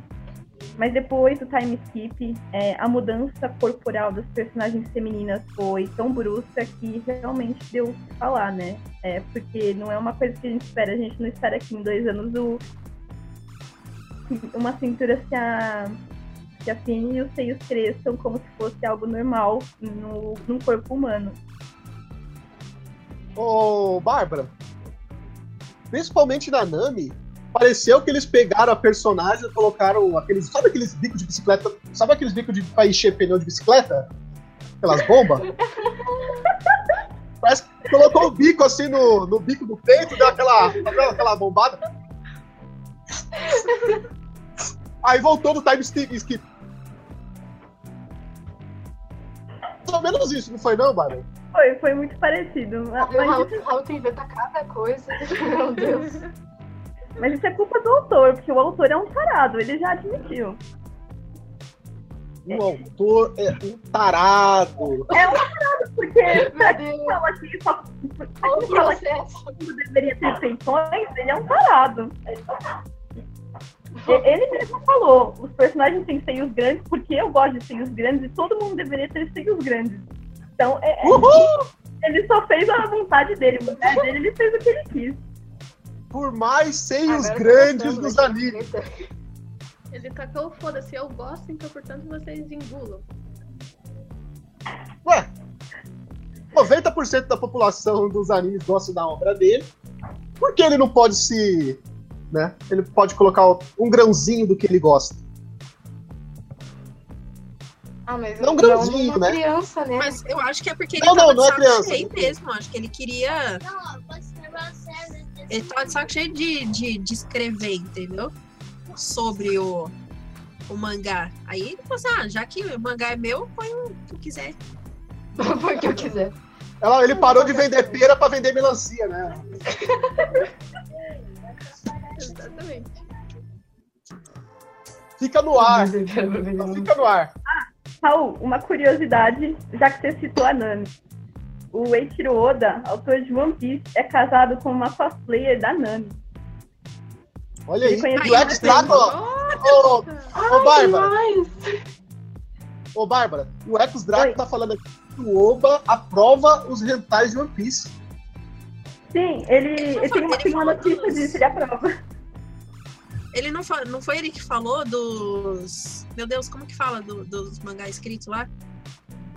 Mas depois do time skip, é, a mudança corporal das personagens femininas foi tão brusca que realmente deu o que falar, né? É, porque não é uma coisa que a gente espera. A gente não espera que em dois anos o, uma cintura se, a, se afine e os seios cresçam como se fosse algo normal no, num corpo humano. Ô, Bárbara, principalmente na Nami, pareceu que eles pegaram a personagem e colocaram aqueles. Sabe aqueles bicos de bicicleta? Sabe aqueles bicos de pra encher pneu de bicicleta? Aquelas bombas? Parece que colocou o bico assim no, no bico do peito, deu aquela, aquela bombada. Aí voltou no time skip. ou menos isso, não foi não, Bárbara? Foi, foi muito parecido. Mas, O Raul, Raul tem inventa cada coisa. Meu Deus. mas isso é culpa do autor, porque o autor é um tarado, ele já admitiu. O autor é um tarado. É um tarado, porque pra quem fala que só. Pra quem fala que mundo deveria ter feições, ele é um tarado. Ele mesmo falou, os personagens têm seios grandes porque eu gosto de seios grandes e todo mundo deveria ter seios grandes. Então, é- é- Uhul! ele só fez a vontade dele, a vontade dele, ele fez o que ele quis. Por mais seios Agora grandes começamos dos animes. Ele tacou, foda-se, eu gosto, então portanto vocês engulam. Ué, 90% da população dos animes gosta da obra dele. Por que ele não pode se. Né? Ele pode colocar um grãozinho do que ele gosta. Ah, mas Não grãozinho, uma né? criança, né? Mas eu acho que é porque ele Não, tava não, não é de saco criança. cheio mesmo. Acho que ele queria. Não, pode ser sério. Ele tava de saco cheio de, de, de escrever, entendeu? Sobre o, o mangá. Aí ele falou assim: ah, já que o mangá é meu, põe o que eu quiser. Foi o que eu quiser. Ela, ele parou de vender pera pra vender melancia, né? Exatamente. Fica no ar. Fica no ar. Raul, uma curiosidade, já que você citou a Nami. O Eiichiro Oda, autor de One Piece, é casado com uma cosplayer da Nami. Olha aí. O ex-Drácula. Ô, ô, Bárbara. Ô, Bárbara. O Drácula Oi. tá falando aqui que o Oba aprova os rentais de One Piece. Sim, ele, ele tem uma, tem uma notícia disso, ele aprova. Ele não, fa- não foi ele que falou dos. Meu Deus, como que fala do- dos mangá escritos lá?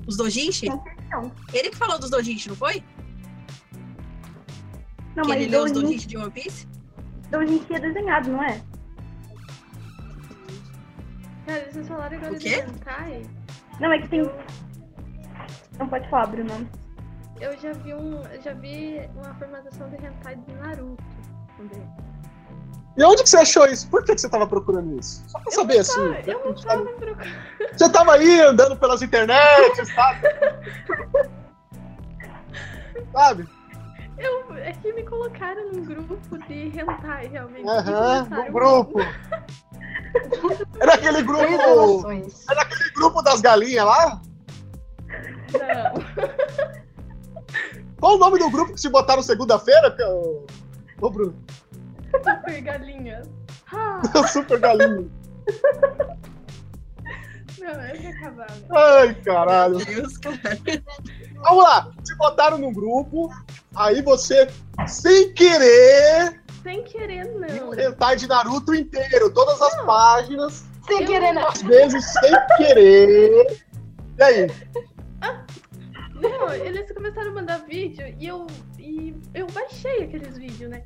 Os dojinshi? Não. Ele que falou dos dojinshi, não foi? Não, que mas ele leu os dojinshi de One Piece? Doujin é desenhado, não é? Cara, vocês falaram agora O de hentai. Não, é que tem... Não pode falar, Bruno. Eu já vi um. eu já vi uma formatação de hentai de Naruto também. E onde que você achou isso? Por que, que você tava procurando isso? Só pra saber, assim. Ah, eu não tava procurando. Você tava aí andando pelas internets, sabe? sabe? Eu, é que me colocaram num grupo de hentai, realmente. Aham, no grupo. Era aquele grupo. Era aquele grupo das galinhas lá? Não. Qual o nome do grupo que se botaram segunda-feira? Ô, Bruno. Super galinha. Ah, Super galinha. não, eu ia acabar, né? Ai, caralho. Meu Deus, cara. Vamos lá. Se botaram num grupo, aí você, sem querer, Sem querer, não. o hentai de Naruto inteiro. Todas as páginas, Sem Eu- querer, não. às vezes sem querer. E aí? Não, eles começaram a mandar vídeo e eu, e eu baixei aqueles vídeos, né?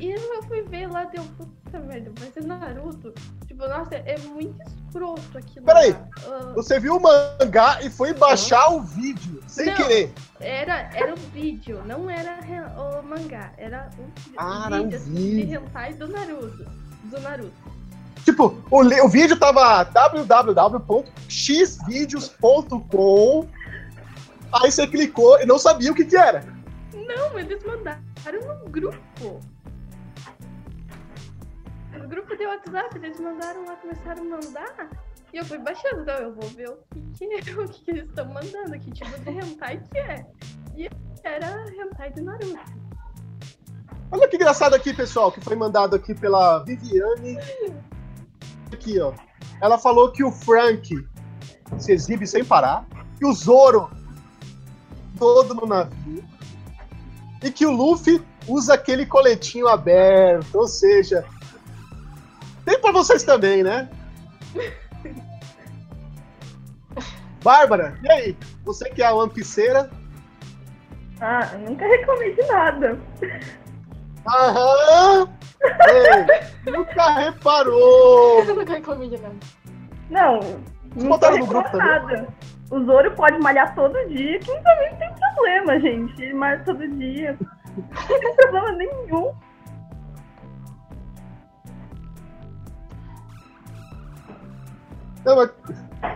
E eu fui ver lá, deu puta merda, mas é Naruto. Tipo, nossa, é muito escroto aquilo. Peraí. Ah, Você viu o mangá e foi baixar o vídeo, sem Não. querer. era, era o vídeo, não era o mangá. Era um Ah, era um vídeo assim, vídeo. de hentai do Naruto. Do Naruto. Tipo, o, o vídeo tava www.xvideos.com. Aí você clicou e não sabia o que que era. Não, eles mandaram no grupo. Grupo de WhatsApp, eles mandaram lá, começaram a mandar. E eu fui baixando, então eu vou ver o que, que, o que, que eles estão mandando, que tipo de hentai que é. E era hentai de Naruto. Olha que engraçado aqui, pessoal, que foi mandado aqui pela Viviane. Aqui, ó. Ela falou que o Frank se exibe sem parar, que o Zoro todo no navio e que o Luffy usa aquele coletinho aberto, ou seja, tem pra vocês também, né? Bárbara, e aí? Você que é a One Pieceira? Ah, eu nunca reclamei de nada. Aham! Ei, nunca reparou! Eu nunca reclamei de nada. Não, não botaram tô no grupo nada. O Zoro pode malhar todo dia, que também não tem problema, gente. Ele malha todo dia. Não tem problema nenhum. Não,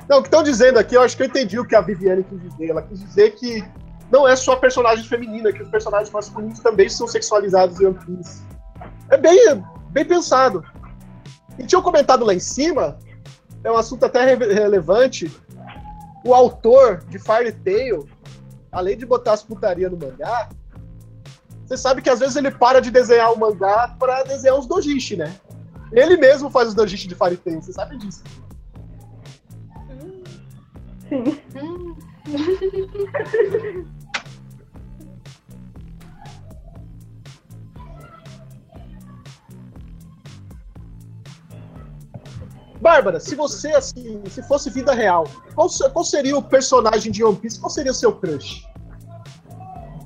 não, o que estão dizendo aqui, eu acho que eu entendi o que a Viviane quis dizer. Ela quis dizer que não é só personagem feminina, que os personagens masculinos também são sexualizados em One Piece. É bem, bem pensado. E tinham comentado lá em cima, é um assunto até re- relevante, o autor de Fairy Tail, além de botar as putaria no mangá, você sabe que às vezes ele para de desenhar o mangá para desenhar os dojishi, né? Ele mesmo faz os dojishi de Fairy Tail, você sabe disso. Sim. Hum, Bárbara, se você, assim, se fosse vida real, qual, qual seria o personagem de One Piece? Qual seria o seu crush?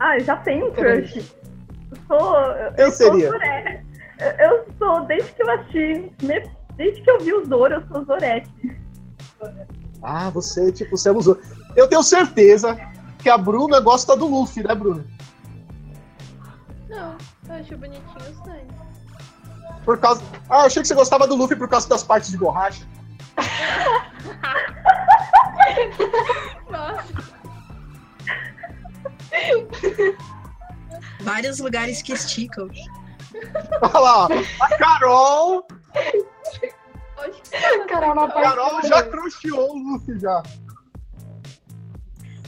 Ah, eu já tenho um crush. Eu sou. Eu, eu sou seria? Zoré. Eu, sou, desde que eu me- desde que eu vi o Zoro, eu sou Zorete. Ah, você, tipo, você abusou. Eu tenho certeza que a Bruna gosta do Luffy, né, Bruna? Não, eu acho bonitinho o sangue. Por causa. Ah, eu achei que você gostava do Luffy por causa das partes de borracha. Nossa, Vários lugares que esticam. Olha lá, ó. A Carol, é parte. Carol já crushou o Luffy já.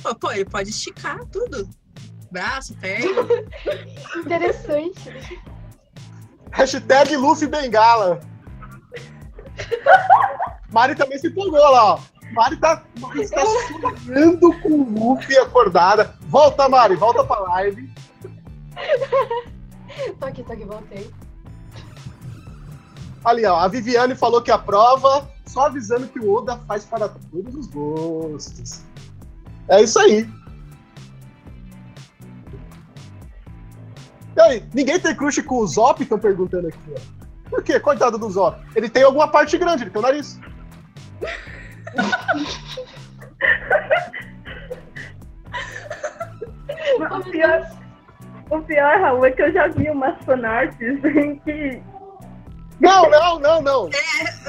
Pô, pô, ele pode esticar tudo. Braço, perna. Interessante. Hashtag Luffy Bengala. Mari também se empolgou lá, ó. Mari tá, Mari está sonhando com o Luffy acordada. Volta, Mari, volta pra live. Tô aqui, tô aqui, voltei. Ali, ó, a Viviane falou que a prova, só avisando que o Oda faz para todos os gostos. É isso aí. E aí, ninguém tem crush com o Zop? Estão perguntando aqui, ó. Por quê? Coitado do Zop. Ele tem alguma parte grande, ele tem o nariz. O pior, o pior, Raul, é que eu já vi umas fanarts em que. Não, não, não, não.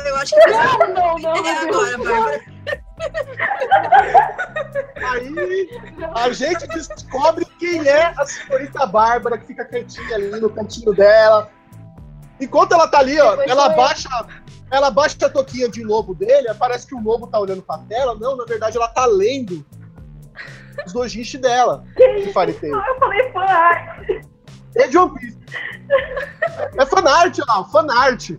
Eu acho que Não, não, não, é meu agora. Bárbara. Aí a gente descobre quem é a senhorita Bárbara, que fica quietinha ali no cantinho dela. Enquanto ela tá ali, ó, ela baixa, ela baixa a toquinha de lobo dele, parece que o lobo tá olhando pra tela. Não, na verdade ela tá lendo os dojinshi dela, de Fairy Tail. Eu falei fanart. É de One Piece. É fanart, ó, fanart.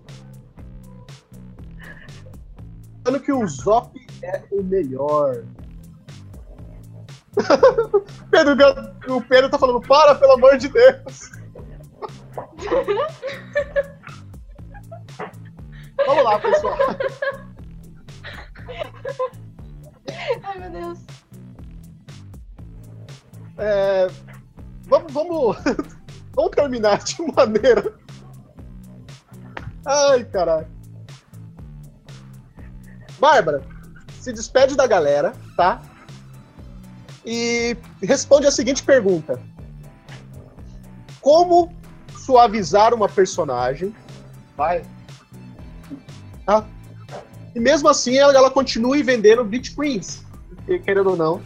Falando que o Zop é o melhor. Pedro, o Pedro tá falando, para, pelo amor de Deus. Vamos lá, pessoal. Ai, meu Deus. É, vamos, vamos, vamos terminar de maneira. Ai, caralho. Bárbara, se despede da galera, tá? E responde a seguinte pergunta: Como suavizar uma personagem? Vai. Tá? E mesmo assim ela, ela continue vendendo Bleach Queens. Querendo ou não,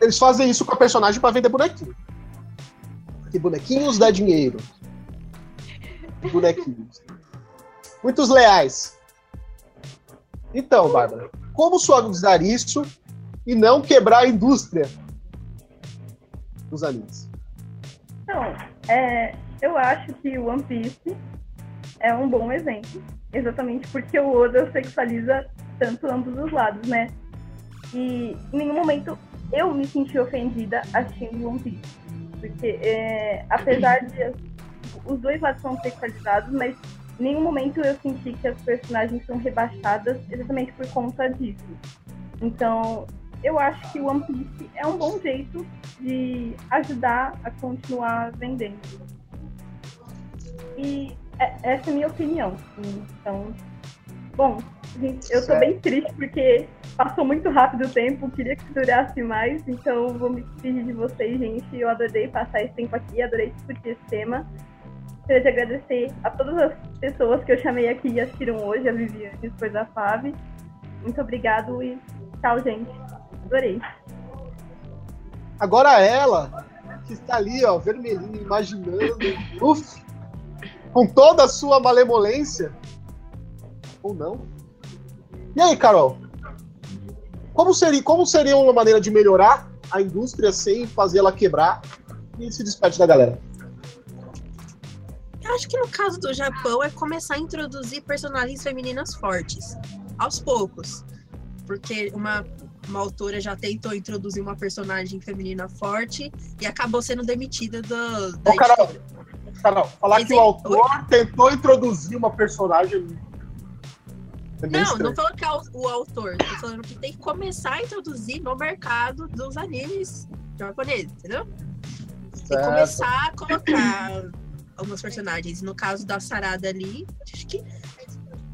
eles fazem isso com a personagem pra vender bonequinho. Porque bonequinhos dá dinheiro. Bonequinhos. Muitos leais. Então, Bárbara, como suavizar isso e não quebrar a indústria dos animes? Então, é, eu acho que o One Piece é um bom exemplo, exatamente porque o Oda sexualiza tanto ambos os lados, né? E em nenhum momento eu me senti ofendida assistindo One Piece. Porque, é, apesar de os dois lados são sexualizados, mas em nenhum momento eu senti que as personagens são rebaixadas exatamente por conta disso. Então, eu acho que o One Piece é um bom jeito de ajudar a continuar vendendo. E é- essa é a minha opinião. Então, bom, gente, eu tô bem triste porque passou muito rápido o tempo, queria que durasse mais, então vou me despedir de vocês, gente. Eu adorei passar esse tempo aqui, adorei discutir esse tema. Gostaria de agradecer a todas as pessoas que eu chamei aqui e assistiram hoje, a Viviane, depois a Fábio. Muito obrigado e tchau, gente. Adorei. Agora ela, que está ali, ó, vermelhinha, imaginando, uf, com toda a sua malemolência, ou não. E aí, Carol? Como seria, como seria uma maneira de melhorar a indústria sem fazer ela quebrar e se despede da galera? Eu acho que no caso do Japão é começar a introduzir personagens femininas fortes, aos poucos. Porque uma, uma autora já tentou introduzir uma personagem feminina forte e acabou sendo demitida do, da Ô, Carol. Carol, falar que o autor tentou introduzir uma personagem. É Não, estranho. não falando que é o, autor, tô falando que tem que começar a introduzir no mercado dos animes japoneses, entendeu? Tem que começar a colocar alguns personagens. No caso da Sarada ali, acho que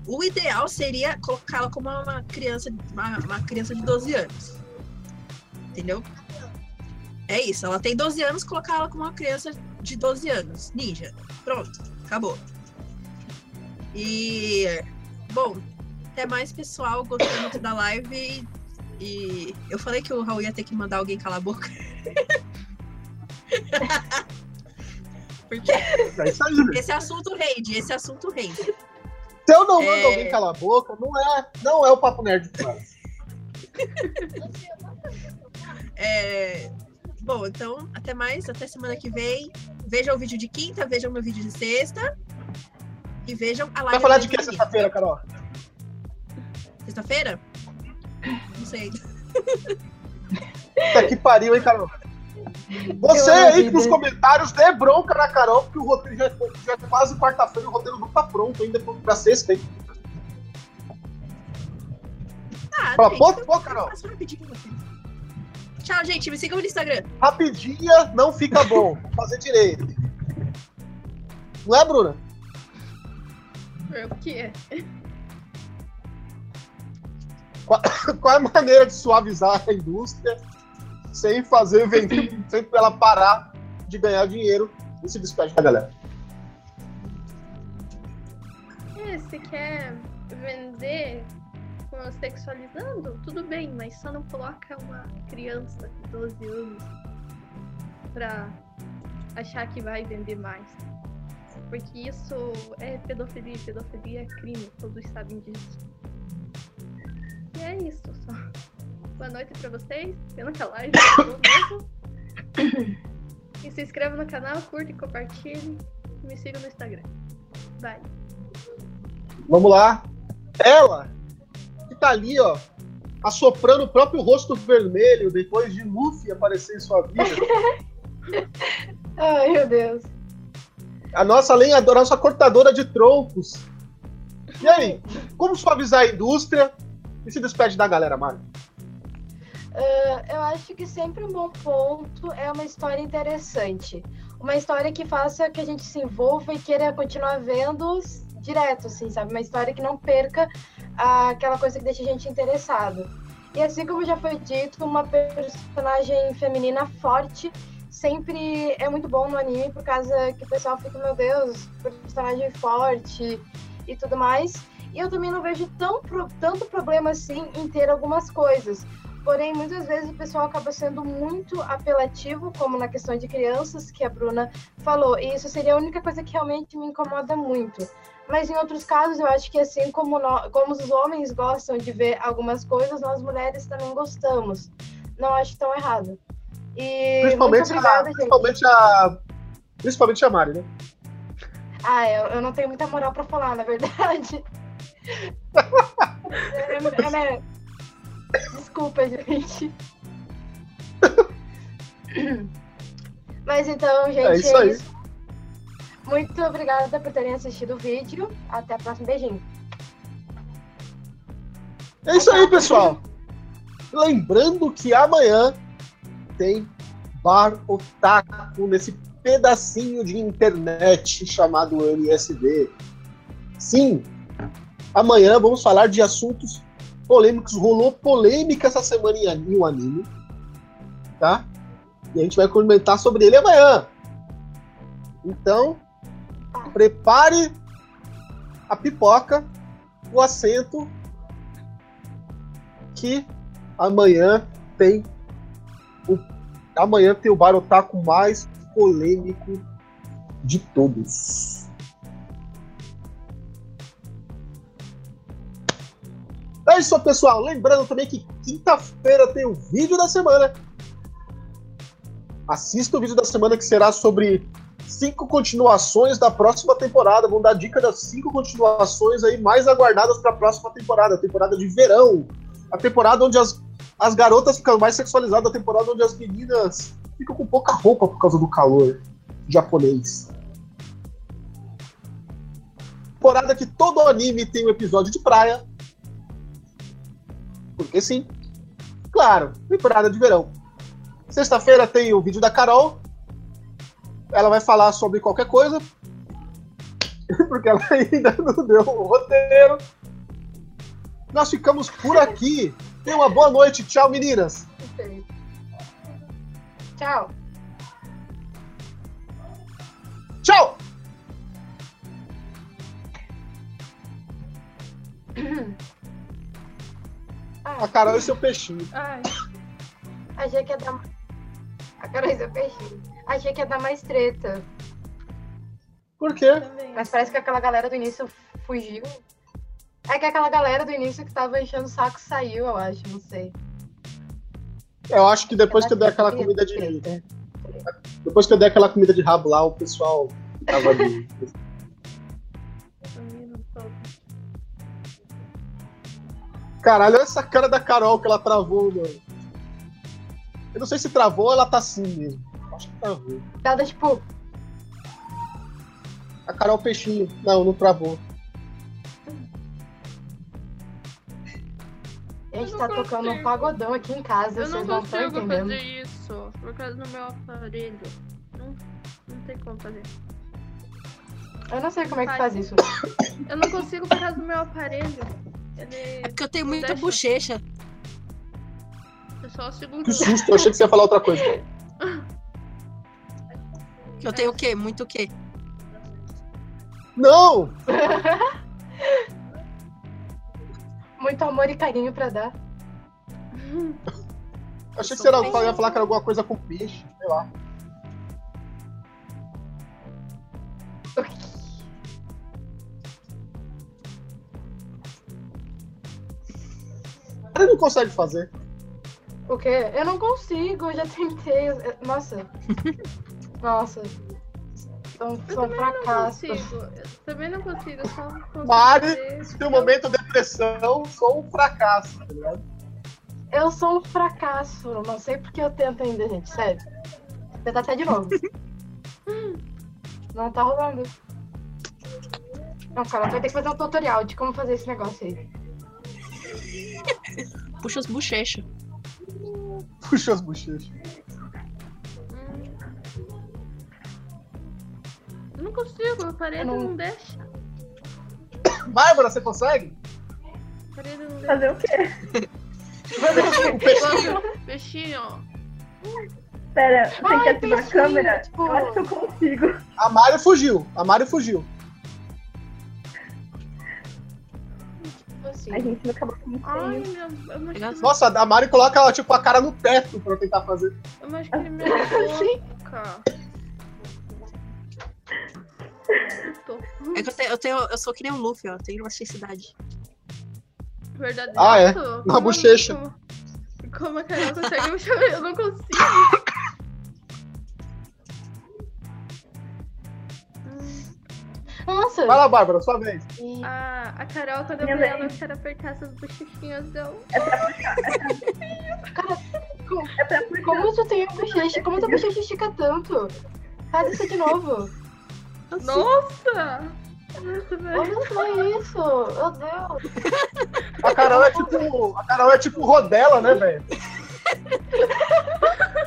o ideal seria colocá-la como uma criança, uma, uma criança de 12 anos. Entendeu? É isso, ela tem 12 anos, colocar ela como uma criança de 12 anos. Ninja. Pronto, acabou. E bom, até mais pessoal, gostei muito da live. E eu falei que o Raul ia ter que mandar alguém calar a boca. Porque É velho. esse assunto rende, esse assunto rende. Se eu não mando É. alguém calar a boca, não é, não é o Papo Nerd faz. É, Bom, então, até mais, até semana que vem. Vejam o vídeo de quinta, vejam meu vídeo de sexta. E vejam a live. Vai falar de que sexta-feira, Carol? Sexta-feira? Não sei. Puta que pariu, hein, Carol? Você Eu aí nos vida. comentários dê bronca na Carol, porque o roteiro já, já é quase quarta-feira, o roteiro não tá pronto ainda pra sexta, hein? Ah, Fala, pô, pô, Carol. Tchau, gente. Me sigam no Instagram. Rapidinha não fica bom. Vou fazer direito. Não é, Bruna? O quê? Qual é a maneira de suavizar a indústria sem fazer vender, sem ela parar de ganhar dinheiro e se despede da galera? É, se quer vender com sexualizando, tudo bem, mas só não coloca uma criança de 12 anos pra achar que vai vender mais. Porque isso é pedofilia, pedofilia é crime, todos sabem disso. É isso só. Boa noite pra vocês, pena que a live mesmo. E se inscreva no canal, curta e compartilhe. E me siga no Instagram. Bye. Vamos lá. Ela, que tá ali, ó, assoprando o próprio rosto vermelho depois de Luffy aparecer em sua vida. Ai, meu Deus. A nossa lenhadora, a nossa cortadora de troncos. E aí, como suavizar a indústria e se despede da galera, Mário? Ah, eu acho que sempre um bom ponto é uma história interessante. Uma história que faça que a gente se envolva e queira continuar vendo direto, assim, sabe? Uma história que não perca aquela coisa que deixa a gente interessado. E assim como já foi dito, uma personagem feminina forte sempre é muito bom no anime, por causa que o pessoal fica, meu Deus, personagem forte e tudo mais. E eu também não vejo tão, tanto problema assim em ter algumas coisas. Porém, muitas vezes o pessoal acaba sendo muito apelativo, como na questão de crianças, que a Bruna falou. E isso seria a única coisa que realmente me incomoda muito. Mas em outros casos, eu acho que assim como, nó- como os homens gostam de ver algumas coisas, nós mulheres também gostamos. Não acho tão errado. E Principalmente, obrigada, a, principalmente a. Principalmente a Mari, né? Ah, eu, eu não tenho muita moral pra falar, na verdade. É, é, né? Desculpa, gente. Mas então, gente, É isso aí. Muito obrigada por terem assistido o vídeo. Até a próxima. Beijinho. É isso aí, pessoal. Lembrando que amanhã tem Bar Otaku nesse pedacinho de internet chamado NSD. Sim, amanhã vamos falar de assuntos polêmicos. Rolou polêmica essa semana em um anime, tá? E a gente vai comentar sobre ele amanhã. Então, prepare a pipoca, o assento, que amanhã tem o amanhã tem o barotaco mais polêmico de todos. É isso, pessoal. Lembrando também que quinta-feira tem o vídeo da semana. Assista o vídeo da semana que será sobre cinco continuações da próxima temporada. Vão dar dica das cinco continuações aí mais aguardadas para a próxima temporada, a temporada de verão, a temporada onde as, as garotas ficam mais sexualizadas, a temporada onde as meninas ficam com pouca roupa por causa do calor japonês. Temporada que todo anime tem um episódio de praia. Porque sim. Claro, temporada de verão. Sexta-feira tem o vídeo da Carol. Ela vai falar sobre qualquer coisa. Porque ela ainda não deu o roteiro. Nós ficamos por aqui. Tenha uma boa noite. Tchau, meninas. Tchau. Tchau! A Carol e seu peixinho. Ai, achei que ia dar. A Carol seu peixinho. Achei que ia dar mais treta. Por quê? Mas parece que aquela galera do início fugiu. É que aquela galera do início que tava enchendo o saco saiu, eu acho, não sei. Eu acho que depois que eu dei aquela comida de. Depois que eu dei aquela comida de rabo lá, o pessoal tava ali. Caralho, olha essa cara da Carol que ela travou, mano. Eu não sei se travou ou ela tá assim mesmo. Acho que travou. Ela, tipo, A Carol Peixinho. Não, não travou. a gente Eu tá não tocando um consigo. pagodão aqui em casa, Eu não vocês não estão consigo entendendo. fazer isso por causa do meu aparelho. Não, não tem como fazer. Eu não sei como é que faz isso. Eu não consigo por causa do meu aparelho. Ele É porque eu tenho muita deixa. bochecha. é só o segundo. Que susto, eu achei que você ia falar outra coisa. Eu tenho o quê? Muito o quê? Não! Muito amor e carinho pra dar. Eu achei que você era- ia falar que era alguma coisa com peixe, sei lá. Ele não consegue fazer. O quê? Eu não consigo, eu já tentei. Nossa. Nossa. São, Eu são fracassos. não consigo. Eu também não consigo. Eu só consigo Mari, fazer- Se tem um momento de depressão, sou um fracasso, tá ligado? Eu sou um fracasso. Não sei porque eu tento ainda, gente. Sério. Vou tentar até de novo. Não tá rolando. Não, cara, vai ter que fazer um tutorial de como fazer esse negócio aí. Puxa as bochechas. Puxa as bochechas. Eu não consigo, o aparelho Eu não- não... deixa. Bárbara, você consegue? O aparelho não deixa. Fazer o quê? O peixinho. Gosto- Peixinho, ó. Pera, você Ai, quer ativar a peixinho, câmera? tipo- Eu acho que eu consigo. A Mari fugiu. A Mari fugiu. Assim. A gente não acabou com muito Ai, meu. Eu machuquei, Nossa. A Mari coloca tipo, a cara no teto pra tentar fazer. eu machuquei minha boca. É que eu, tenho, eu, tenho, eu sou que nem um Luffy, ó. Tenho elasticidade. Verdadeiro. Ah, é? Na bochecha. Como, como a Carol consegue me chamar? Eu não consigo. Nossa! Vai lá, Bárbara, sua vez. E- A, a Carol, quando eu Minha vi ela, eu quero apertar essas bochechinhas dela. É pra puxar. É pra puxar. Como tu tem a bochecha? Como tua bochecha estica tanto? Faz isso de novo. Nossa! Nossa, velho. Olha só isso. Meu Deus. A Carol é tipo. A Carol é tipo Rodela, né, velho?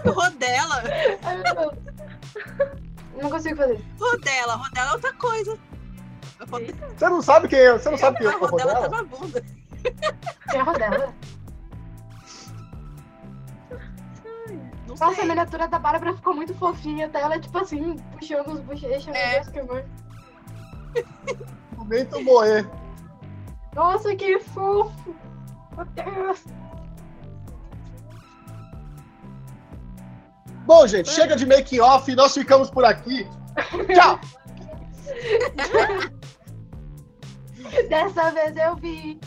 Rodela. Ai, meu Deus. Não consigo fazer. Rodela. Rodela é outra coisa. Rodela, Você não sabe quem é. Você não sabe quem é a a rodela tá Rodela? na bunda. Tem a rodela. Não Nossa, a miniatura da Bárbara ficou muito fofinha. Até ela, tipo assim, puxando os bochechas. Meu É. Deus, que amor. Momento moer. Nossa, que fofo. Meu Deus. Bom, gente, chega de make off, nós ficamos por aqui. Tchau! Dessa vez eu vi.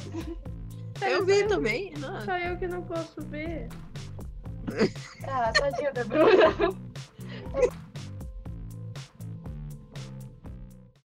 Eu vi também. Não. Só eu que não posso ver. Ah, tadinha da Bruna.